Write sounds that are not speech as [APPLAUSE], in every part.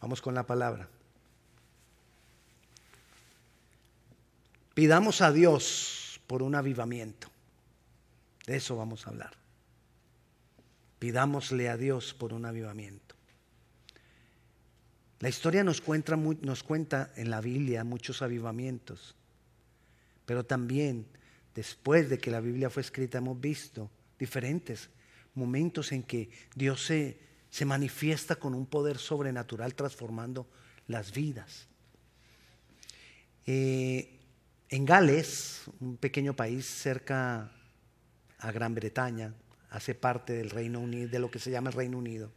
Vamos con la palabra. Pidamos a Dios por un avivamiento. De eso vamos a hablar. Pidámosle a Dios por un avivamiento. La historia nos cuenta, nos cuenta en la Biblia muchos avivamientos, pero también después de que la Biblia fue escrita hemos visto diferentes momentos en que Dios se, se manifiesta con un poder sobrenatural transformando las vidas. Eh, en Gales, un pequeño país cerca a Gran Bretaña, hace parte del Reino Unido, de lo que se llama el Reino Unido.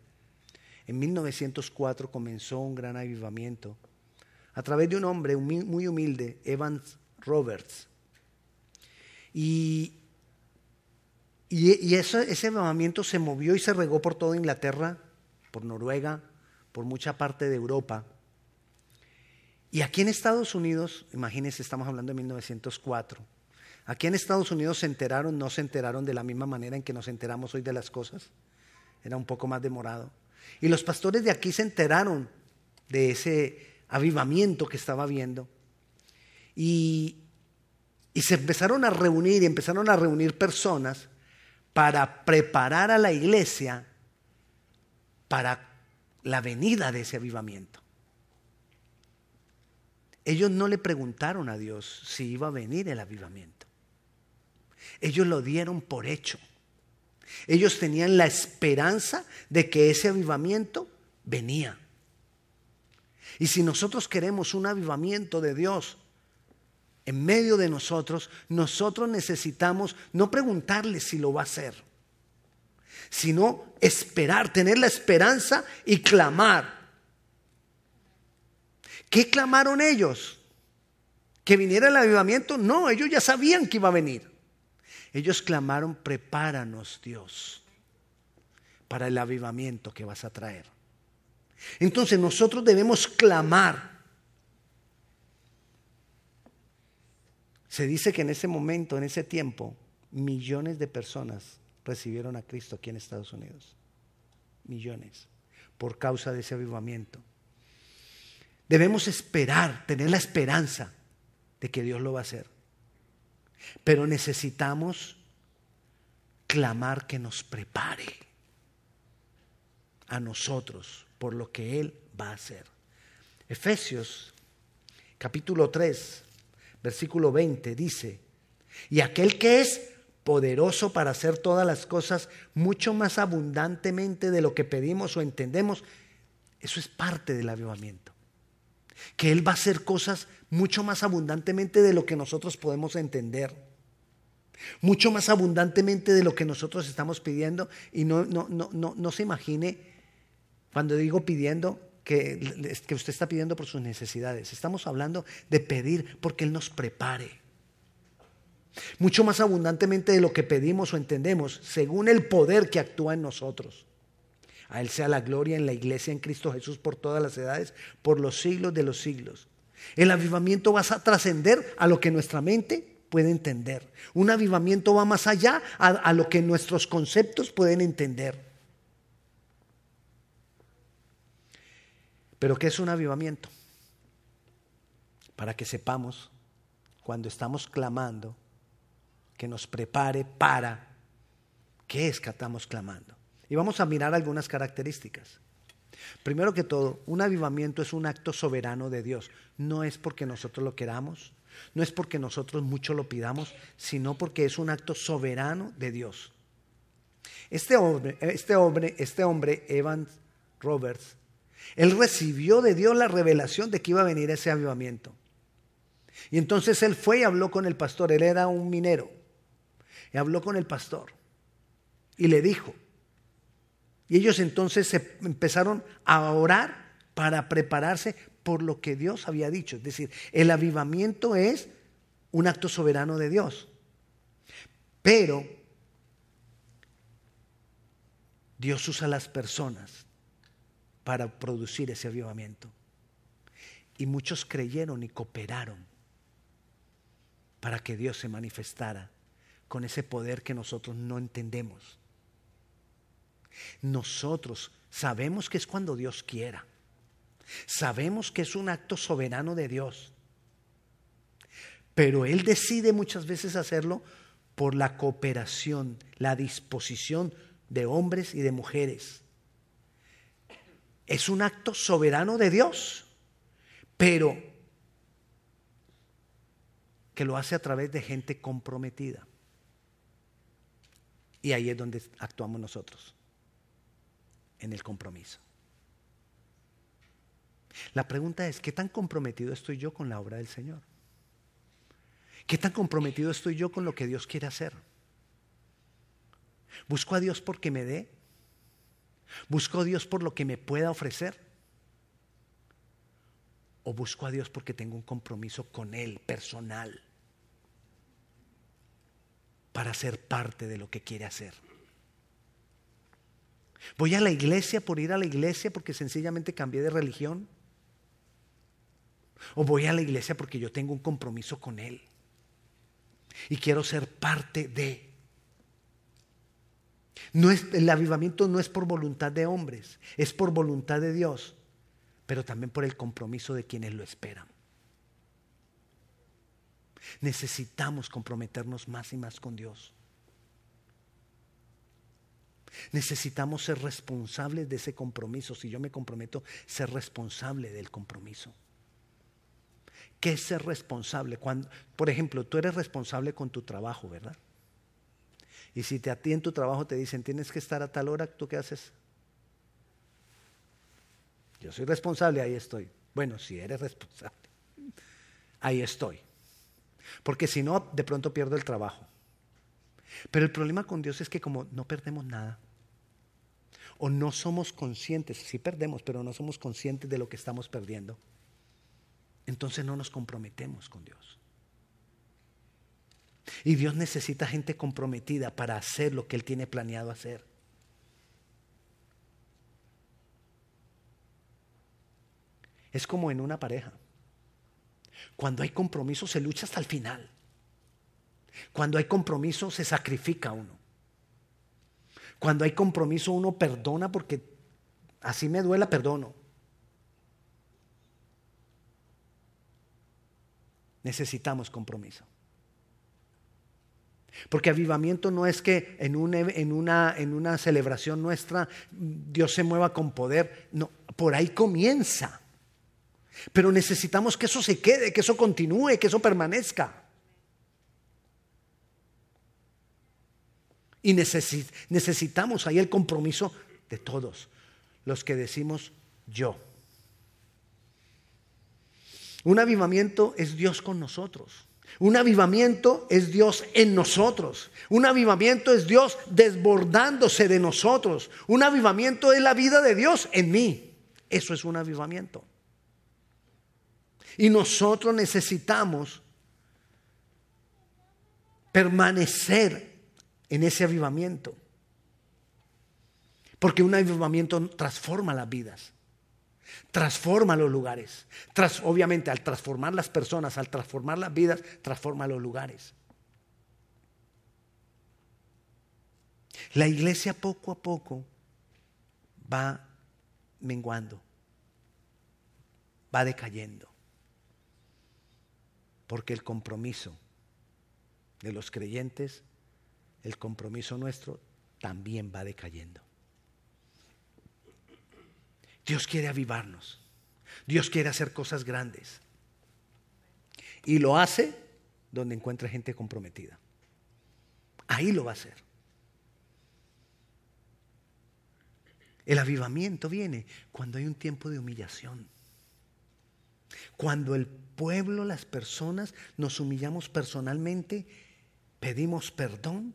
En 1904 comenzó un gran avivamiento a través de un hombre muy humilde, Evans Roberts. Y, y, ese avivamiento se movió y se regó por toda Inglaterra, por Noruega, por mucha parte de Europa. Y aquí en Estados Unidos, imagínense, estamos hablando de 1904, aquí en Estados Unidos se enteraron, no se enteraron de la misma manera en que nos enteramos hoy de las cosas, era un poco más demorado. Y los pastores de aquí se enteraron de ese avivamiento que estaba viendo. Y, y se empezaron a reunir y empezaron a reunir personas para preparar a la iglesia para la venida de ese avivamiento. Ellos no le preguntaron a Dios si iba a venir el avivamiento. Ellos lo dieron por hecho. Ellos tenían la esperanza de que ese avivamiento venía. Y si nosotros queremos un avivamiento de Dios en medio de nosotros, nosotros necesitamos no preguntarle si lo va a hacer, sino esperar, tener la esperanza y clamar. ¿Qué clamaron ellos? ¿Que viniera el avivamiento? No, ellos ya sabían que iba a venir. Ellos clamaron, prepáranos Dios para el avivamiento que vas a traer. Entonces nosotros debemos clamar. Se dice que en ese momento, en ese tiempo, millones de personas recibieron a Cristo aquí en Estados Unidos. Millones. Por causa de ese avivamiento. Debemos esperar, tener la esperanza de que Dios lo va a hacer. Pero necesitamos clamar que nos prepare a nosotros por lo que Él va a hacer. Efesios capítulo 3, versículo 20 dice, y aquel que es poderoso para hacer todas las cosas mucho más abundantemente de lo que pedimos o entendemos, eso es parte del avivamiento. Que Él va a hacer cosas mucho más abundantemente de lo que nosotros podemos entender. Mucho más abundantemente de lo que nosotros estamos pidiendo. Y no, no, no, no, no se imagine cuando digo pidiendo que, que usted está pidiendo por sus necesidades. Estamos hablando de pedir porque Él nos prepare. Mucho más abundantemente de lo que pedimos o entendemos, según el poder que actúa en nosotros. A Él sea la gloria en la iglesia en Cristo Jesús por todas las edades, por los siglos de los siglos. El avivamiento va a trascender a lo que nuestra mente puede entender. Un avivamiento va más allá a, lo que nuestros conceptos pueden entender. Pero ¿qué es un avivamiento? Para que sepamos cuando estamos clamando que nos prepare para qué que estamos clamando. Y vamos a mirar algunas características. Primero que todo, un avivamiento es un acto soberano de Dios. No es porque nosotros lo queramos, no es porque nosotros mucho lo pidamos, sino porque es un acto soberano de Dios. Este hombre, este hombre, este hombre, Evans Roberts, él recibió de Dios la revelación de que iba a venir ese avivamiento. Y entonces él fue y habló con el pastor, él era un minero, y habló con el pastor y le dijo, y ellos entonces se empezaron a orar para prepararse por lo que Dios había dicho. Es decir, el avivamiento es un acto soberano de Dios. Pero Dios usa a las personas para producir ese avivamiento. Y muchos creyeron y cooperaron para que Dios se manifestara con ese poder que nosotros no entendemos. Nosotros sabemos que es cuando Dios quiera. Sabemos que es un acto soberano de Dios. Pero Él decide muchas veces hacerlo por la cooperación, la disposición de hombres y de mujeres. Es un acto soberano de Dios, pero que lo hace a través de gente comprometida. Y ahí es donde actuamos nosotros, en el compromiso. La pregunta es, ¿qué tan comprometido estoy yo con la obra del Señor? ¿Qué tan comprometido estoy yo con lo que Dios quiere hacer? ¿Busco a Dios porque me dé? ¿Busco a Dios por lo que me pueda ofrecer? ¿O busco a Dios porque tengo un compromiso con Él personal para ser parte de lo que quiere hacer? ¿Voy a la iglesia por ir a la iglesia porque sencillamente cambié de religión? ¿O voy a la iglesia porque yo tengo un compromiso con Él? Y quiero ser parte de. No es, el avivamiento no es por voluntad de hombres, es por voluntad de Dios, pero también por el compromiso de quienes lo esperan. Necesitamos comprometernos más y más con Dios. Necesitamos ser responsables de ese compromiso. Si yo me comprometo, ser responsable del compromiso. ¿Qué es ser responsable? Cuando, por ejemplo, tú eres responsable con tu trabajo, ¿verdad? Y si te, a ti en tu trabajo te dicen, tienes que estar a tal hora, ¿tú qué haces? Yo soy responsable, ahí estoy. Bueno, si eres responsable, ahí estoy. Porque si no, de pronto pierdo el trabajo. Pero el problema con Dios es que como no perdemos nada, o no somos conscientes, sí perdemos, pero no somos conscientes de lo que estamos perdiendo entonces no nos comprometemos con Dios. Y Dios necesita gente comprometida para hacer lo que Él tiene planeado hacer. Es como en una pareja. Cuando hay compromiso se lucha hasta el final. Cuando hay compromiso se sacrifica uno. Cuando hay compromiso uno perdona porque así me duela, perdono. necesitamos compromiso. Porque avivamiento no es que en una, en, una, en una, celebración nuestra Dios se mueva con poder. No, por ahí comienza. Pero necesitamos que eso se quede, que eso continúe, que eso permanezca. Y necesitamos ahí el compromiso de todos, los que decimos yo. Un avivamiento es Dios con nosotros. Un avivamiento es Dios en nosotros. Un avivamiento es Dios desbordándose de nosotros. Un avivamiento es la vida de Dios en mí. Eso es un avivamiento. Y nosotros necesitamos permanecer en ese avivamiento. Porque un avivamiento transforma las vidas transforma los lugares. obviamente, al transformar las personas, al transformar las vidas, transforma los lugares. La iglesia poco a poco va menguando, va decayendo, porque el compromiso de los creyentes, el compromiso nuestro, también va decayendo. Dios quiere avivarnos. Dios quiere hacer cosas grandes. Y lo hace donde encuentra gente comprometida. Ahí lo va a hacer. El avivamiento viene cuando hay un tiempo de humillación. Cuando el pueblo, las personas, nos humillamos personalmente, pedimos perdón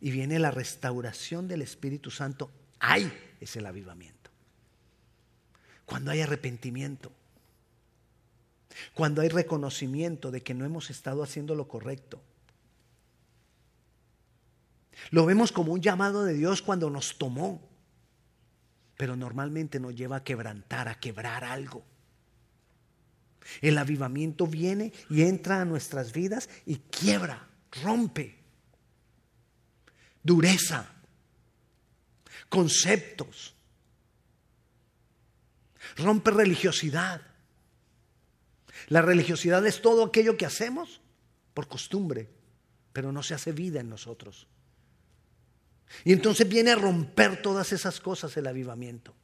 y viene la restauración del Espíritu Santo. Ahí es el avivamiento cuando hay arrepentimiento, cuando hay reconocimiento de que no hemos estado haciendo lo correcto. Lo vemos como un llamado de Dios cuando nos tomó, pero normalmente nos lleva a quebrantar, a quebrar algo. El avivamiento viene y entra a nuestras vidas y quiebra, rompe, dureza, conceptos, Rompe religiosidad. La religiosidad es todo aquello que hacemos por costumbre, pero no se hace vida en nosotros. Y entonces viene a romper todas esas cosas el avivamiento.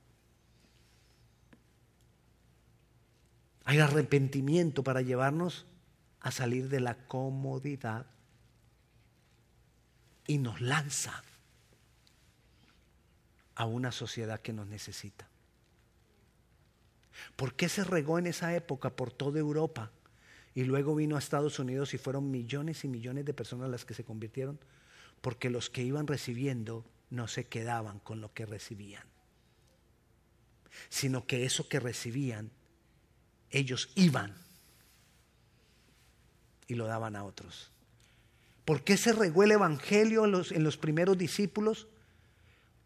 Hay arrepentimiento para llevarnos a salir de la comodidad y nos lanza a una sociedad que nos necesita. ¿Por qué se regó en esa época por toda Europa y luego vino a Estados Unidos y fueron millones y millones de personas las que se convirtieron? Porque los que iban recibiendo no se quedaban con lo que recibían, sino que eso que recibían, ellos iban y lo daban a otros. ¿Por qué se regó el Evangelio en los, en los primeros discípulos?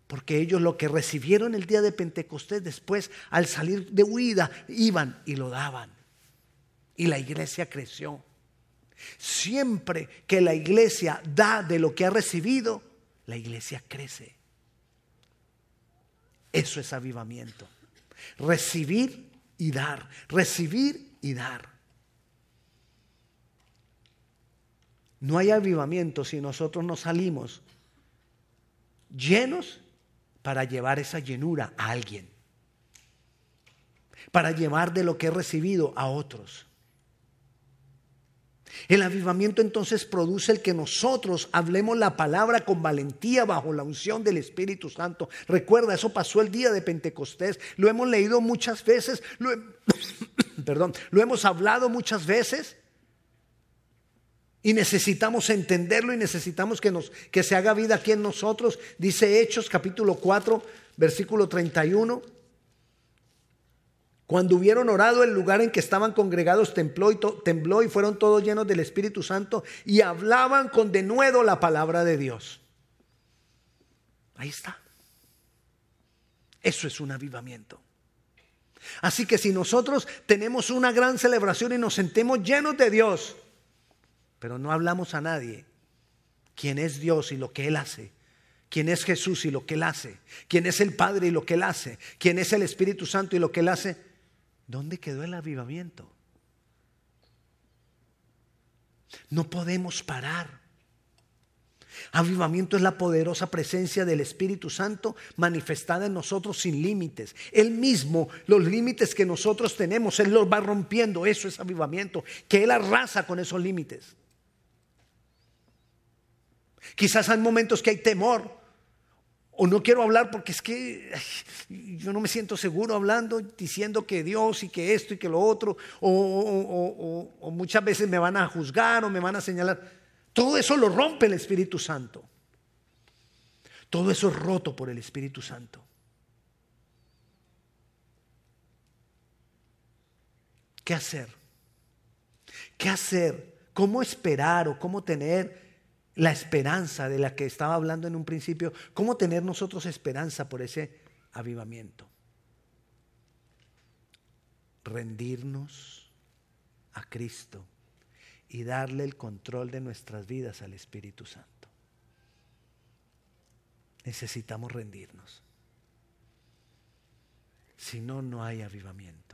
Porque ellos lo que recibieron el día de Pentecostés después, al salir de huida, iban y lo daban. Y la iglesia creció. Siempre que la iglesia da de lo que ha recibido, la iglesia crece. Eso es avivamiento. Recibir y dar. Recibir y dar. No hay avivamiento si nosotros no salimos llenos para llevar esa llenura a alguien, para llevar de lo que he recibido a otros. El avivamiento entonces produce el que nosotros hablemos la palabra con valentía bajo la unción del Espíritu Santo. Recuerda, eso pasó el día de Pentecostés. Lo hemos leído muchas veces, lo, [COUGHS] perdón, lo hemos hablado muchas veces. Y necesitamos entenderlo y necesitamos que, nos, que se haga vida aquí en nosotros. Dice Hechos capítulo 4, versículo 31. Cuando hubieron orado, el lugar en que estaban congregados tembló y, tembló y fueron todos llenos del Espíritu Santo y hablaban con denuedo la palabra de Dios. Ahí está. Eso es un avivamiento. Así que si nosotros tenemos una gran celebración y nos sentemos llenos de Dios, pero no hablamos a nadie quién es Dios y lo que Él hace, quién es Jesús y lo que Él hace, quién es el Padre y lo que Él hace, quién es el Espíritu Santo y lo que Él hace, ¿dónde quedó el avivamiento? No podemos parar. Avivamiento es la poderosa presencia del Espíritu Santo manifestada en nosotros sin límites. Él mismo, los límites que nosotros tenemos, Él los va rompiendo. Eso es avivamiento, que Él arrasa con esos límites. Quizás hay momentos que hay temor. O no quiero hablar porque es que yo no me siento seguro hablando, diciendo que Dios y que esto y que lo otro. O, o muchas veces me van a juzgar o me van a señalar. Todo eso lo rompe el Espíritu Santo. Todo eso es roto por el Espíritu Santo. ¿Qué hacer? ¿Qué hacer? ¿Cómo esperar o cómo tener la esperanza de la que estaba hablando en un principio, cómo tener nosotros esperanza por ese avivamiento. Rendirnos a Cristo y darle el control de nuestras vidas al Espíritu Santo. Necesitamos rendirnos. Si no, no hay avivamiento.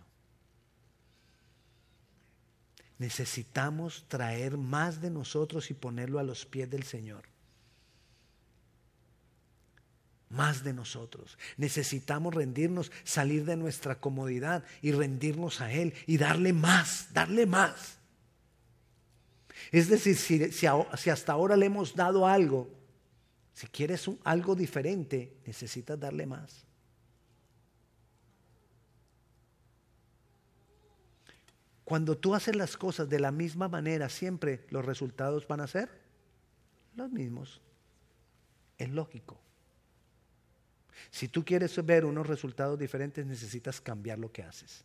Necesitamos traer más de nosotros y ponerlo a los pies del Señor. Más de nosotros. Necesitamos rendirnos, salir de nuestra comodidad y rendirnos a Él y darle más, darle más. Es decir, si, hasta ahora le hemos dado algo, si quieres algo diferente, necesitas darle más. Cuando tú haces las cosas de la misma manera, siempre los resultados van a ser los mismos. Es lógico. Si tú quieres ver unos resultados diferentes, necesitas cambiar lo que haces.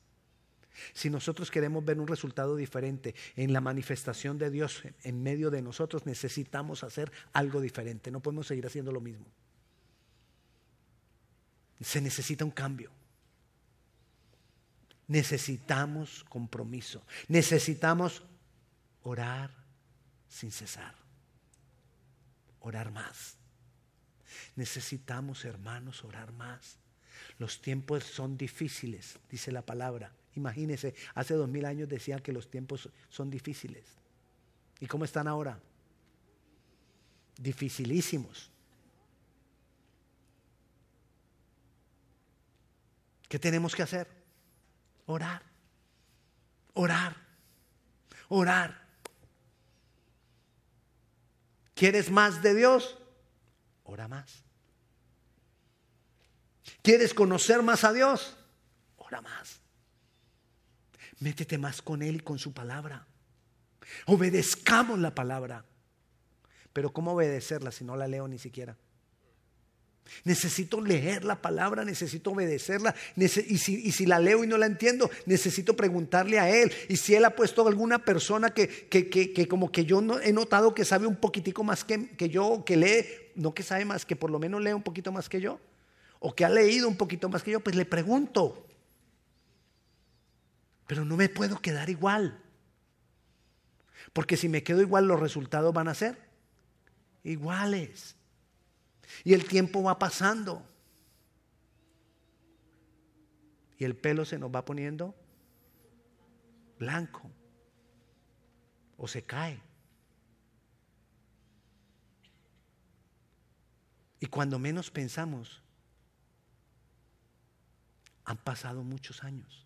Si nosotros queremos ver un resultado diferente en la manifestación de Dios en medio de nosotros, necesitamos hacer algo diferente. No podemos seguir haciendo lo mismo. Se necesita un cambio necesitamos compromiso. Necesitamos orar sin cesar. Orar más. Necesitamos, hermanos, orar más. Los tiempos son difíciles, dice la palabra. Imagínense, hace dos mil años decían que los tiempos son difíciles. ¿Y cómo están ahora? Dificilísimos. ¿Qué tenemos que hacer? Orar, orar, orar. ¿Quieres más de Dios? Ora más. ¿Quieres conocer más a Dios? Ora más. Métete más con Él y con su palabra. Obedezcamos la palabra. Pero ¿cómo obedecerla si no la leo ni siquiera? Necesito leer la palabra, necesito obedecerla. Y si, la leo y no la entiendo, necesito preguntarle a Él. Y si Él ha puesto alguna persona que, que, como que yo no, he notado que sabe un poquitico más que, que yo, que lee, no que sabe más, que por lo menos lee un poquito más que yo, o que ha leído un poquito más que yo, pues le pregunto. Pero no me puedo quedar igual. Porque si me quedo igual, los resultados van a ser iguales. Y el tiempo va pasando. Y el pelo se nos va poniendo blanco. O se cae. Y cuando menos pensamos, han pasado muchos años.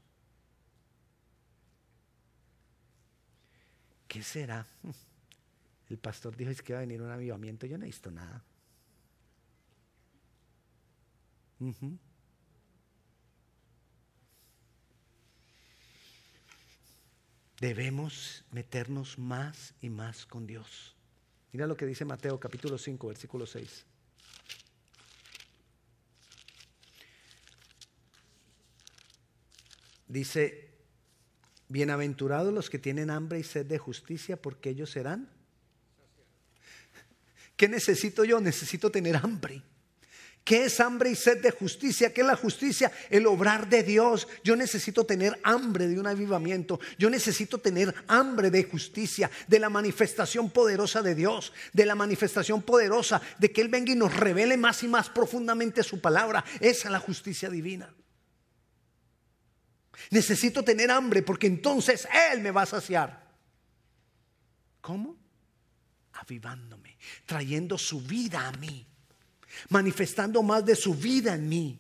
¿Qué será? [LAUGHS] El pastor dijo es que va a venir un avivamiento. Yo no he visto nada. Debemos meternos más y más con Dios. Mira lo que dice Mateo capítulo 5, versículo 6. Dice, bienaventurados los que tienen hambre y sed de justicia, porque ellos serán. ¿Qué necesito yo? Necesito tener hambre. ¿Qué es hambre y sed de justicia? ¿Qué es la justicia? El obrar de Dios. Yo necesito tener hambre de un avivamiento. Yo necesito tener hambre de justicia, de la manifestación poderosa de Dios, de la manifestación poderosa de que Él venga y nos revele más y más profundamente su palabra. Esa es la justicia divina. Necesito tener hambre porque entonces Él me va a saciar. ¿Cómo? Avivándome, trayendo su vida a mí manifestando más de su vida en mí.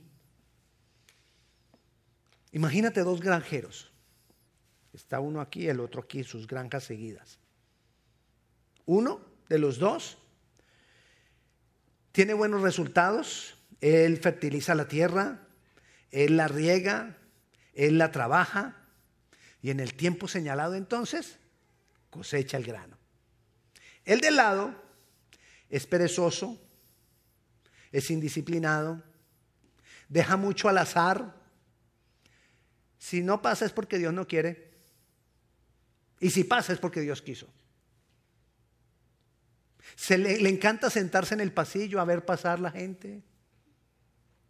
Imagínate dos granjeros. Está uno aquí, el otro aquí, sus granjas seguidas. Uno de los dos tiene buenos resultados, él fertiliza la tierra, él la riega, él la trabaja y en el tiempo señalado entonces cosecha el grano. El de lado es perezoso, es indisciplinado, deja mucho al azar. Si no pasa es porque Dios no quiere. Y si pasa es porque Dios quiso. Se le, encanta sentarse en el pasillo a ver pasar la gente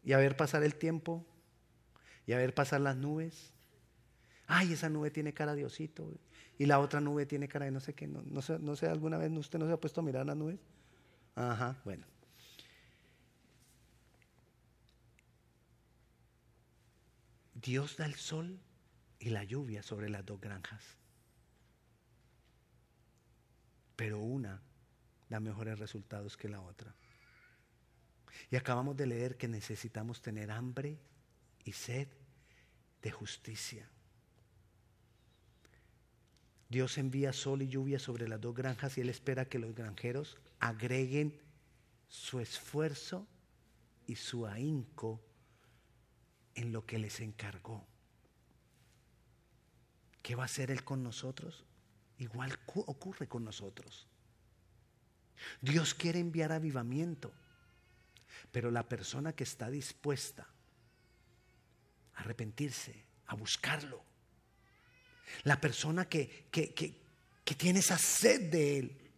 y a ver pasar el tiempo y a ver pasar las nubes. Ay, esa nube tiene cara de Diosito y la otra nube tiene cara de no sé qué. No, sé, no sé, alguna vez usted no se ha puesto a mirar las nubes. Ajá, bueno. Dios da el sol y la lluvia sobre las dos granjas. Pero una da mejores resultados que la otra. Y acabamos de leer que necesitamos tener hambre y sed de justicia. Dios envía sol y lluvia sobre las dos granjas y Él espera que los granjeros agreguen su esfuerzo y su ahínco en lo que les encargó. ¿Qué va a hacer Él con nosotros? Igual ocurre con nosotros. Dios quiere enviar avivamiento, pero la persona que está dispuesta a arrepentirse, a buscarlo, la persona que, que, que tiene esa sed de Él,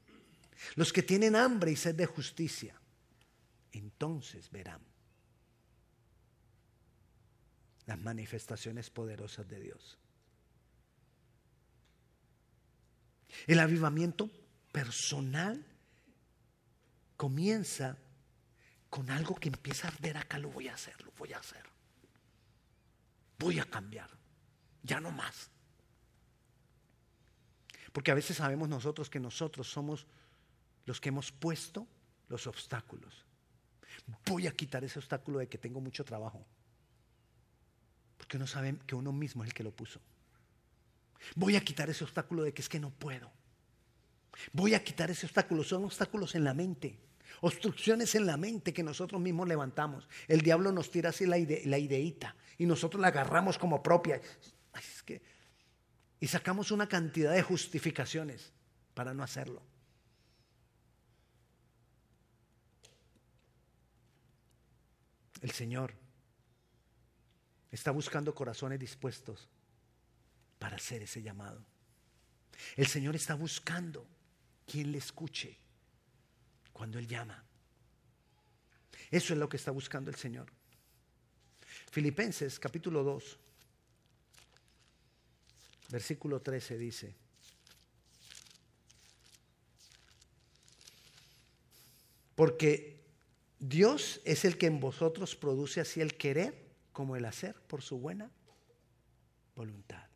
los que tienen hambre y sed de justicia, entonces verán las manifestaciones poderosas de Dios. El avivamiento personal comienza con algo que empieza a arder acá, lo voy a hacer, lo voy a hacer. voy a cambiar, ya no más. Porque a veces sabemos nosotros que nosotros somos los que hemos puesto los obstáculos. Voy a quitar ese obstáculo de que tengo mucho trabajo. Porque uno sabe que uno mismo es el que lo puso. Voy a quitar ese obstáculo de que es que no puedo. Voy a quitar ese obstáculo. Son obstáculos en la mente. Obstrucciones en la mente que nosotros mismos levantamos. El diablo nos tira así la, la ideita y nosotros la agarramos como propia. y sacamos una cantidad de justificaciones para no hacerlo. El Señor está buscando corazones dispuestos para hacer ese llamado. El Señor está buscando quien le escuche cuando Él llama. Eso es lo que está buscando el Señor. Filipenses capítulo 2, versículo 13 dice, porque Dios es el que en vosotros produce así el querer como el hacer por su buena voluntad.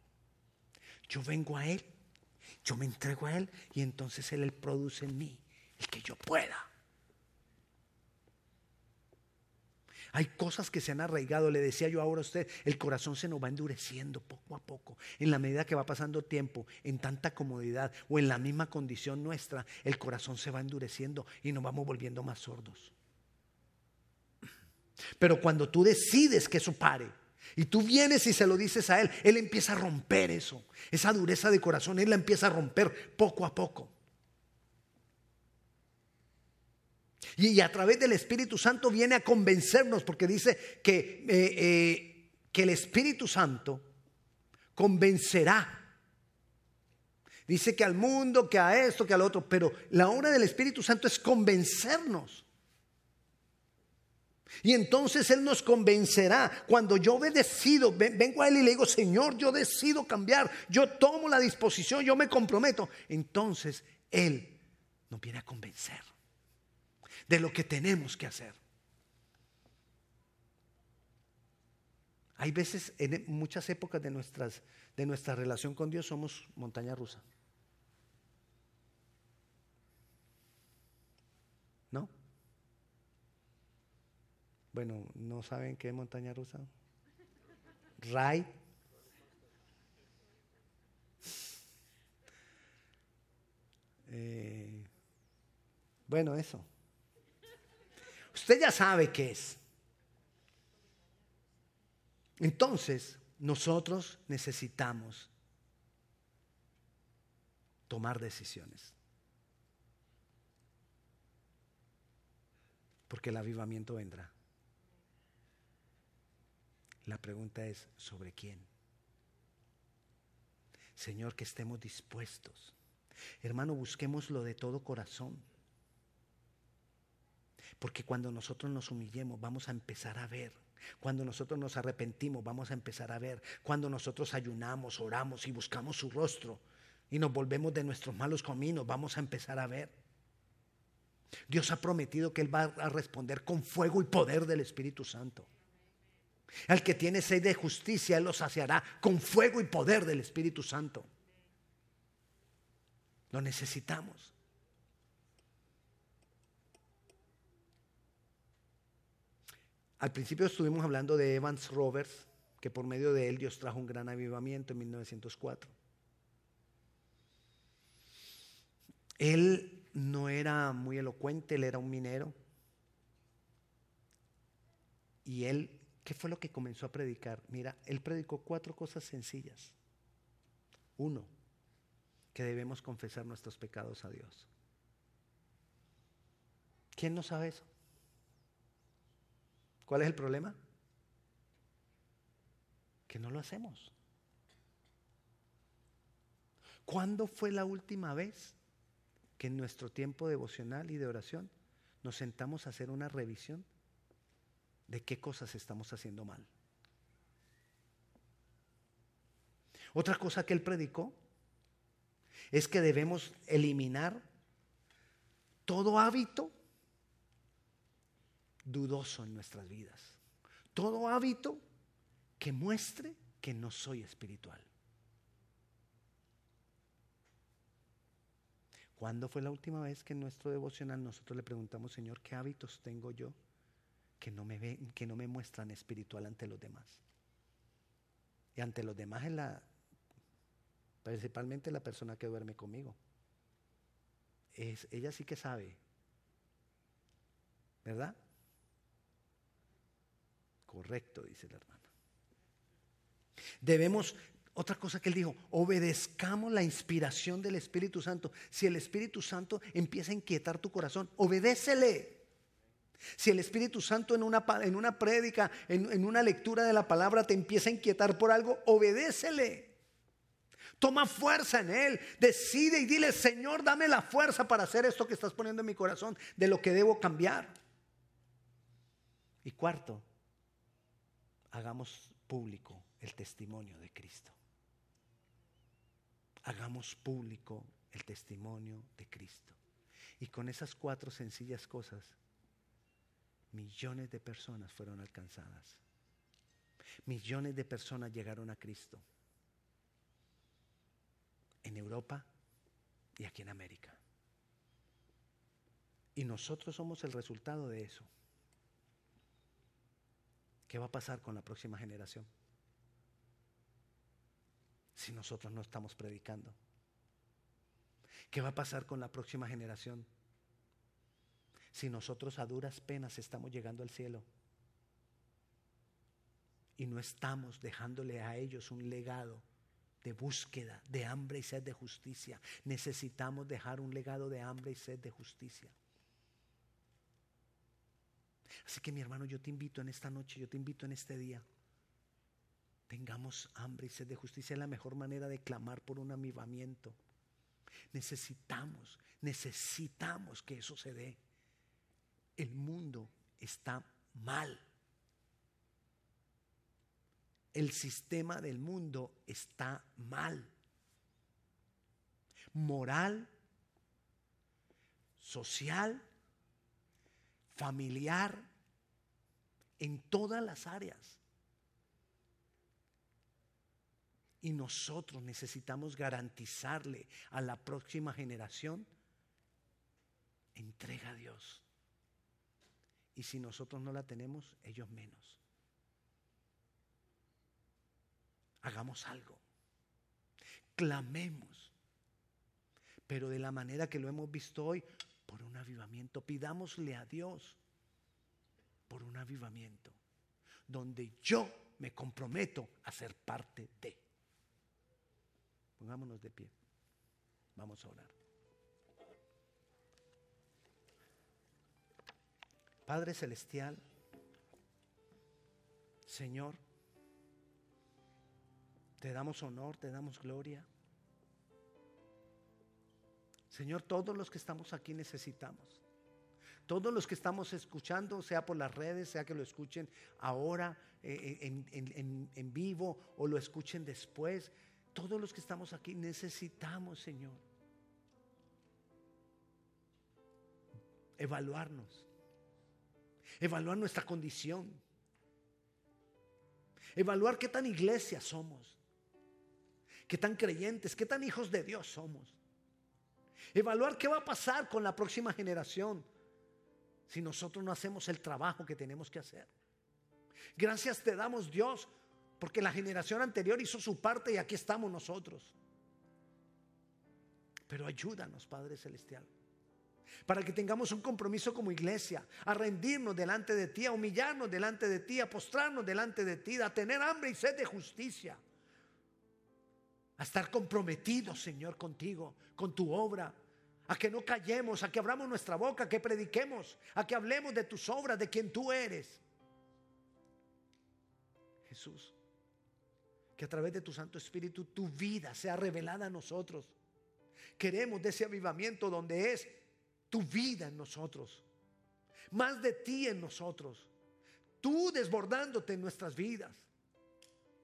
Yo vengo a Él, yo me entrego a Él y entonces Él, produce en mí el que yo pueda. Hay cosas que se han arraigado, le decía yo ahora a usted, el corazón se nos va endureciendo poco a poco. En la medida que va pasando tiempo, en tanta comodidad o en la misma condición nuestra, el corazón se va endureciendo y nos vamos volviendo más sordos. Pero cuando tú decides que eso pare, y tú vienes y se lo dices a Él, Él empieza a romper eso, esa dureza de corazón, Él la empieza a romper poco a poco. Y, a través del Espíritu Santo viene a convencernos, porque dice que, eh, eh, que el Espíritu Santo convencerá. Dice que al mundo, que a esto, que al otro, pero la obra del Espíritu Santo es convencernos. Y entonces Él nos convencerá. Cuando yo decido, vengo a Él y le digo, Señor, yo decido cambiar, yo tomo la disposición, yo me comprometo. Entonces Él nos viene a convencer de lo que tenemos que hacer. Hay veces, en muchas épocas de, nuestras, de nuestra relación con Dios, somos montaña rusa. ¿No? Bueno, ¿no saben qué montaña rusa? Ray. Eh, bueno, eso. Usted ya sabe qué es. Entonces, nosotros necesitamos tomar decisiones. Porque el avivamiento vendrá. La pregunta es, ¿sobre quién? Señor, que estemos dispuestos. Hermano, busquémoslo de todo corazón. Porque cuando nosotros nos humillemos vamos a empezar a ver. Cuando nosotros nos arrepentimos vamos a empezar a ver. Cuando nosotros ayunamos, oramos y buscamos su rostro y nos volvemos de nuestros malos caminos, vamos a empezar a ver. Dios ha prometido que Él va a responder con fuego y poder del Espíritu Santo. Al que tiene sed de justicia, Él lo saciará con fuego y poder del Espíritu Santo. Lo necesitamos. Al principio estuvimos hablando de Evans Roberts, que por medio de él Dios trajo un gran avivamiento en 1904. Él no era muy elocuente, él era un minero. Y él, ¿qué fue lo que comenzó a predicar? Mira, él predicó cuatro cosas sencillas. Uno, que debemos confesar nuestros pecados a Dios. ¿Quién no sabe eso? ¿Cuál es el problema? Que no lo hacemos. ¿Cuándo fue la última vez que en nuestro tiempo devocional y de oración nos sentamos a hacer una revisión de qué cosas estamos haciendo mal? Otra cosa que él predicó es que debemos eliminar todo hábito dudoso en nuestras vidas. Todo hábito que muestre que no soy espiritual. ¿Cuándo fue la última vez que en nuestro devocional nosotros le preguntamos, Señor, qué hábitos tengo yo que no me, ven, que no me muestran espiritual ante los demás? Y ante los demás es la, principalmente la persona que duerme conmigo. Es, ella sí que sabe, ¿verdad? Correcto, dice la hermana. Debemos otra cosa que él dijo, obedezcamos la inspiración del Espíritu Santo. Si el Espíritu Santo empieza a inquietar tu corazón, obedécele. Si el Espíritu Santo en una, en una en, en una lectura de la palabra te empieza a inquietar por algo, obedécele. Toma fuerza en Él. Decide y dile, Señor, dame la fuerza para hacer esto que estás poniendo en mi corazón, de lo que debo cambiar. Y cuarto, hagamos público el testimonio de Cristo hagamos público el testimonio de Cristo. Y con esas cuatro sencillas cosas, millones de personas fueron alcanzadas. Millones de personas llegaron a Cristo. En Europa y aquí en América. Y nosotros somos el resultado de eso. ¿Qué va a pasar con la próxima generación? si nosotros no estamos predicando? ¿Qué va a pasar con la próxima generación si nosotros a duras penas estamos llegando al cielo y no estamos dejándole a ellos un legado de búsqueda, de hambre y sed de justicia? Necesitamos dejar un legado de hambre y sed de justicia. Así que mi hermano, yo te invito en esta noche, yo te invito en este día tengamos hambre y sed de justicia. Es la mejor manera de clamar por un avivamiento. Necesitamos, necesitamos que eso se dé. El mundo está mal. El sistema del mundo está mal. Moral, social, familiar, en todas las áreas. Y nosotros necesitamos garantizarle a la próxima generación entrega a Dios. Y si nosotros no la tenemos, ellos menos. Hagamos algo. Clamemos. Pero de la manera que lo hemos visto hoy, por un avivamiento. Pidámosle a Dios por un avivamiento. Donde yo me comprometo a ser parte de. Pongámonos de pie. Vamos a orar. Padre Celestial, Señor, te damos honor, te damos gloria. Señor, todos los que estamos aquí necesitamos. Todos los que estamos escuchando, sea por las redes, sea que lo escuchen ahora eh, en, en vivo o lo escuchen después, todos los que estamos aquí necesitamos, Señor, evaluarnos, evaluar nuestra condición, evaluar qué tan iglesia somos, qué tan creyentes, qué tan hijos de Dios somos, evaluar qué va a pasar con la próxima generación si nosotros no hacemos el trabajo que tenemos que hacer. Gracias te damos Dios porque la generación anterior hizo su parte y aquí estamos nosotros. Pero ayúdanos, Padre Celestial, para que tengamos un compromiso como iglesia, a rendirnos delante de ti, a humillarnos delante de ti, a postrarnos delante de ti, a tener hambre y sed de justicia, a estar comprometidos, Señor, contigo, con tu obra, a que no callemos, a que abramos nuestra boca, a que prediquemos, a que hablemos de tus obras, de quien tú eres. Jesús que a través de tu Santo Espíritu tu vida sea revelada a nosotros. Queremos de ese avivamiento donde es tu vida en nosotros, más de ti en nosotros, tú desbordándote en nuestras vidas,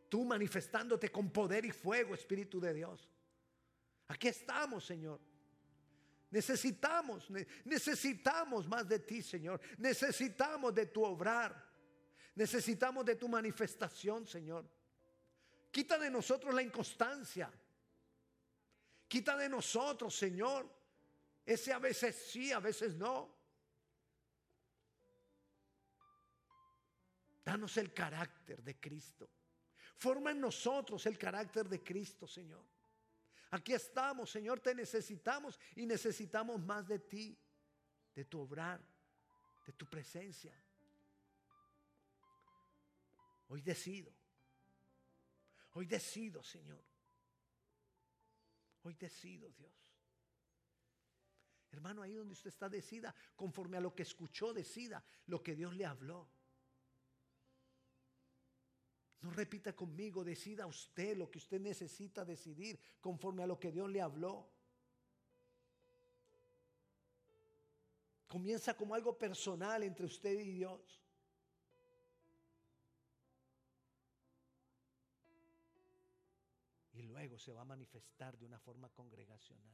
tú manifestándote con poder y fuego, Espíritu de Dios. Aquí estamos, Señor. Necesitamos, necesitamos más de ti, Señor. Necesitamos de tu obrar. Necesitamos de tu manifestación, Señor. Quita de nosotros la inconstancia. Quita de nosotros, Señor, ese a veces sí, a veces no. Danos el carácter de Cristo. Forma en nosotros el carácter de Cristo, Señor. Aquí estamos, Señor, te necesitamos y necesitamos más de ti, de tu obrar, de tu presencia. Hoy decido, hoy decido, Señor. Hoy decido, Dios. Hermano, ahí donde usted está, decida, conforme a lo que escuchó, decida lo que Dios le habló. No repita conmigo, decida usted lo que usted necesita decidir conforme a lo que Dios le habló. Comienza como algo personal entre usted y Dios. Y luego se va a manifestar de una forma congregacional.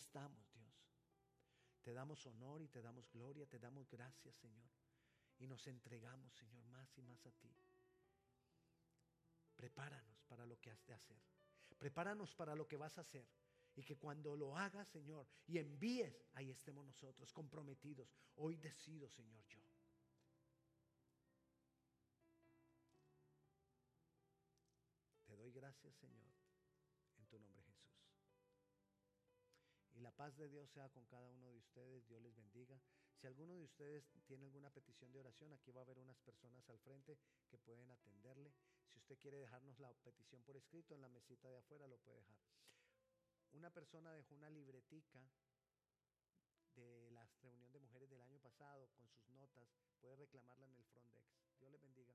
Estamos, Dios. Te damos honor y te damos gloria, te damos gracias, Señor y nos entregamos, Señor, más y más a ti. Prepáranos para lo que has de hacer. Prepáranos para lo que vas a hacer. Y que cuando lo hagas, Señor, y envíes, ahí estemos nosotros comprometidos. Hoy decido, Señor, yo. Te doy gracias, Señor, La paz de Dios sea con cada uno de ustedes. Dios les bendiga. Si alguno de ustedes tiene alguna petición de oración, aquí va a haber unas personas al frente que pueden atenderle. Si usted quiere dejarnos la petición por escrito en la mesita de afuera, lo puede dejar. Una persona dejó una libretica de la reunión de mujeres del año pasado con sus notas. Puede reclamarla en el front desk. Dios les bendiga.